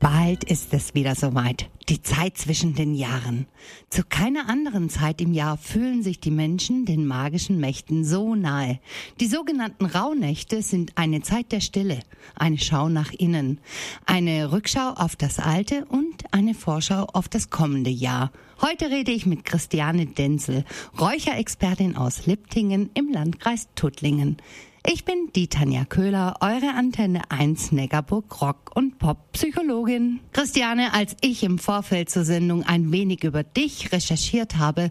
Bald ist es wieder soweit. Die Zeit zwischen den Jahren. Zu keiner anderen Zeit im Jahr fühlen sich die Menschen den magischen Mächten so nahe. Die sogenannten Rauhnächte sind eine Zeit der Stille, eine Schau nach innen, eine Rückschau auf das Alte und eine Vorschau auf das kommende Jahr. Heute rede ich mit Christiane Denzel, Räucherexpertin aus Liptingen im Landkreis Tuttlingen. Ich bin die Tanja Köhler, eure Antenne 1 Neckarburg Rock und Pop Psychologin. Christiane, als ich im Vorfeld zur Sendung ein wenig über dich recherchiert habe,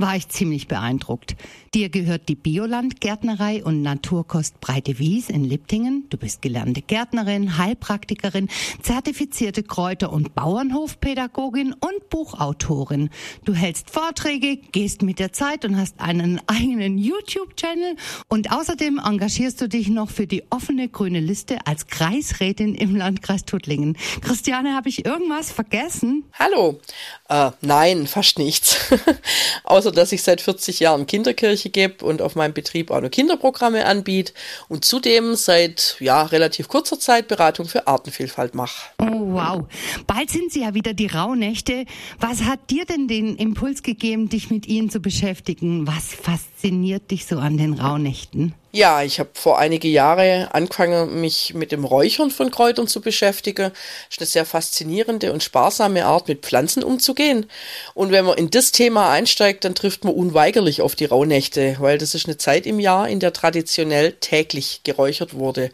war ich ziemlich beeindruckt. Dir gehört die Bioland-Gärtnerei und Naturkost Breite Wies in Liptingen. Du bist gelernte Gärtnerin, Heilpraktikerin, zertifizierte Kräuter- und Bauernhofpädagogin und Buchautorin. Du hältst Vorträge, gehst mit der Zeit und hast einen eigenen YouTube-Channel und außerdem engagierst du dich noch für die offene grüne Liste als Kreisrätin im Landkreis Tuttlingen. Christiane, habe ich irgendwas vergessen? Hallo. Äh, nein, fast nichts. Außer, dass ich seit 40 Jahren Kinderkirche gebe und auf meinem Betrieb auch noch Kinderprogramme anbiete und zudem seit ja, relativ kurzer Zeit Beratung für Artenvielfalt mache. Oh, wow. Bald sind sie ja wieder die Rauhnächte. Was hat dir denn den Impuls gegeben, dich mit ihnen zu beschäftigen? Was fasziniert dich so an den Rauhnächten? Ja, ich habe vor einige Jahre angefangen, mich mit dem Räuchern von Kräutern zu beschäftigen. Das ist eine sehr faszinierende und sparsame Art, mit Pflanzen umzugehen. Und wenn man in das Thema einsteigt, dann trifft man unweigerlich auf die Rauhnächte, weil das ist eine Zeit im Jahr, in der traditionell täglich geräuchert wurde.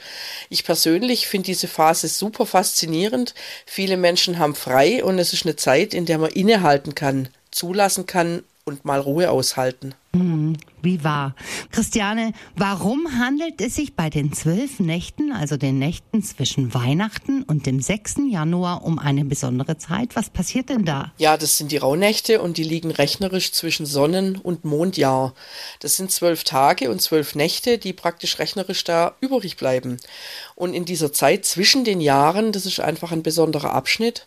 Ich persönlich finde diese Phase super faszinierend. Viele Menschen haben frei und es ist eine Zeit, in der man innehalten kann, zulassen kann und mal Ruhe aushalten. Hm, wie wahr. Christiane, warum handelt es sich bei den zwölf Nächten, also den Nächten zwischen Weihnachten und dem 6. Januar, um eine besondere Zeit? Was passiert denn da? Ja, das sind die Rauhnächte und die liegen rechnerisch zwischen Sonnen- und Mondjahr. Das sind zwölf Tage und zwölf Nächte, die praktisch rechnerisch da übrig bleiben. Und in dieser Zeit zwischen den Jahren, das ist einfach ein besonderer Abschnitt,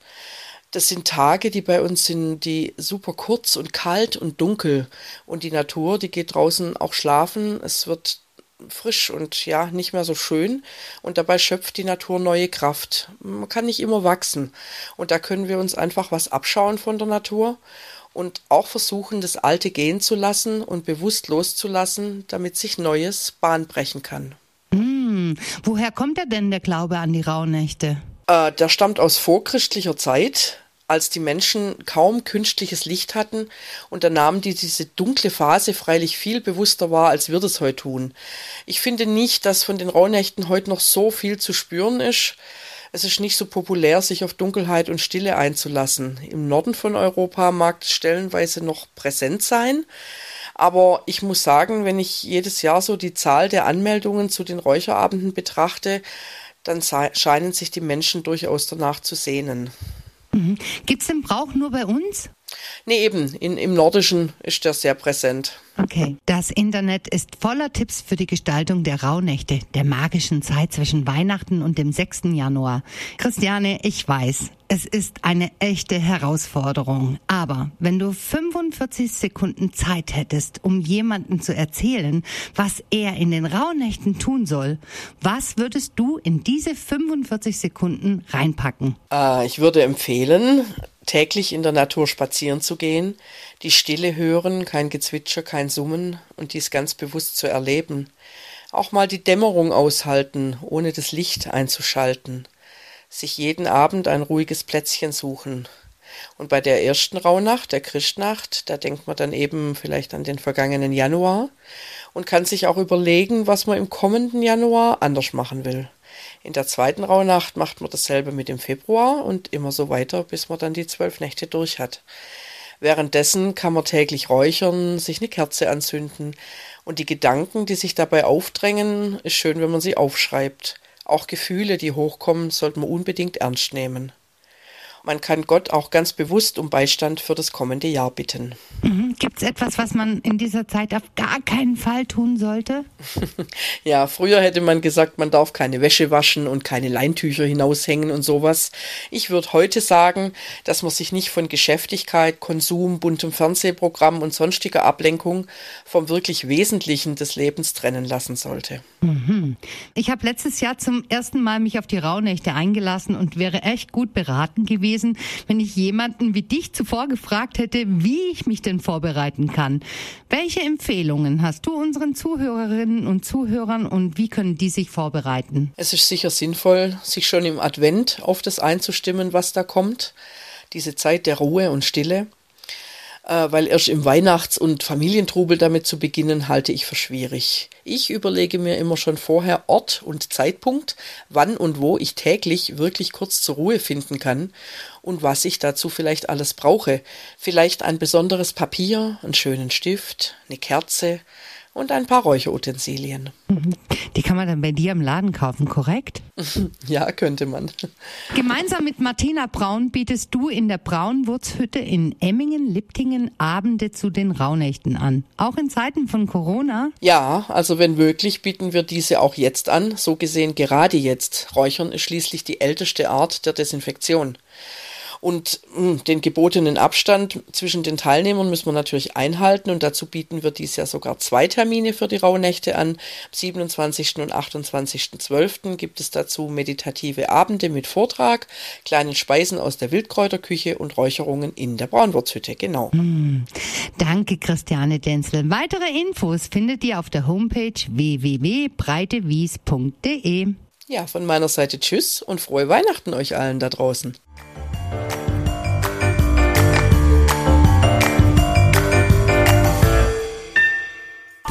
das sind Tage, die bei uns sind, die super kurz und kalt und dunkel. Und die Natur, die geht draußen auch schlafen. Es wird frisch und ja, nicht mehr so schön. Und dabei schöpft die Natur neue Kraft. Man kann nicht immer wachsen. Und da können wir uns einfach was abschauen von der Natur und auch versuchen, das Alte gehen zu lassen und bewusst loszulassen, damit sich Neues Bahn brechen kann. Hm, woher kommt er denn, der Glaube an die Rauhnächte? Äh, der stammt aus vorchristlicher Zeit, als die Menschen kaum künstliches Licht hatten und da nahmen die diese dunkle Phase freilich viel bewusster wahr, als wir das heute tun. Ich finde nicht, dass von den Rauhnächten heute noch so viel zu spüren ist. Es ist nicht so populär, sich auf Dunkelheit und Stille einzulassen. Im Norden von Europa mag es stellenweise noch präsent sein. Aber ich muss sagen, wenn ich jedes Jahr so die Zahl der Anmeldungen zu den Räucherabenden betrachte, dann scheinen sich die Menschen durchaus danach zu sehnen. Mhm. Gibt es den Brauch nur bei uns? Nee, eben. In, Im Nordischen ist der sehr präsent. Okay. Das Internet ist voller Tipps für die Gestaltung der Rauhnächte, der magischen Zeit zwischen Weihnachten und dem 6. Januar. Christiane, ich weiß, es ist eine echte Herausforderung. Aber wenn du 45 Sekunden Zeit hättest, um jemandem zu erzählen, was er in den Rauhnächten tun soll, was würdest du in diese 45 Sekunden reinpacken? Äh, ich würde empfehlen, täglich in der Natur spazieren zu gehen, die Stille hören, kein Gezwitscher, kein Summen und dies ganz bewusst zu erleben. Auch mal die Dämmerung aushalten, ohne das Licht einzuschalten. Sich jeden Abend ein ruhiges Plätzchen suchen. Und bei der ersten Rauhnacht, der Christnacht, da denkt man dann eben vielleicht an den vergangenen Januar und kann sich auch überlegen, was man im kommenden Januar anders machen will. In der zweiten Rauhnacht macht man dasselbe mit dem Februar und immer so weiter, bis man dann die zwölf Nächte durch hat. Währenddessen kann man täglich räuchern, sich eine Kerze anzünden und die Gedanken, die sich dabei aufdrängen, ist schön, wenn man sie aufschreibt. Auch Gefühle, die hochkommen, sollte man unbedingt ernst nehmen. Man kann Gott auch ganz bewusst um Beistand für das kommende Jahr bitten. Mhm. Gibt es etwas, was man in dieser Zeit auf gar keinen Fall tun sollte? ja, früher hätte man gesagt, man darf keine Wäsche waschen und keine Leintücher hinaushängen und sowas. Ich würde heute sagen, dass man sich nicht von Geschäftigkeit, Konsum, buntem Fernsehprogramm und sonstiger Ablenkung vom wirklich Wesentlichen des Lebens trennen lassen sollte. Mhm. Ich habe letztes Jahr zum ersten Mal mich auf die Rauhnächte eingelassen und wäre echt gut beraten gewesen, wenn ich jemanden wie dich zuvor gefragt hätte, wie ich mich denn vorbereiten kann. Welche Empfehlungen hast du unseren Zuhörerinnen und Zuhörern und wie können die sich vorbereiten? Es ist sicher sinnvoll, sich schon im Advent auf das einzustimmen, was da kommt. Diese Zeit der Ruhe und Stille weil erst im Weihnachts- und Familientrubel damit zu beginnen, halte ich für schwierig. Ich überlege mir immer schon vorher Ort und Zeitpunkt, wann und wo ich täglich wirklich kurz zur Ruhe finden kann und was ich dazu vielleicht alles brauche. Vielleicht ein besonderes Papier, einen schönen Stift, eine Kerze, und ein paar Räucherutensilien. Die kann man dann bei dir im Laden kaufen, korrekt? Ja, könnte man. Gemeinsam mit Martina Braun bietest du in der Braunwurzhütte in Emmingen-Liptingen Abende zu den Rauhnächten an. Auch in Zeiten von Corona? Ja, also wenn möglich, bieten wir diese auch jetzt an. So gesehen gerade jetzt. Räuchern ist schließlich die älteste Art der Desinfektion. Und mh, hm, den gebotenen Abstand zwischen den Teilnehmern müssen wir natürlich einhalten und dazu bieten wir dies Jahr sogar zwei Termine für die Rauhnächte an. Am 27. und 28.12. gibt es dazu meditative Abende mit Vortrag, kleinen Speisen aus der Wildkräuterküche und Räucherungen in der Braunwurzhütte. Genau. Mm, danke, Christiane Denzel. Weitere Infos findet ihr auf der Homepage www.breitewies.de. Ja, von meiner Seite Tschüss und frohe Weihnachten euch allen da draußen.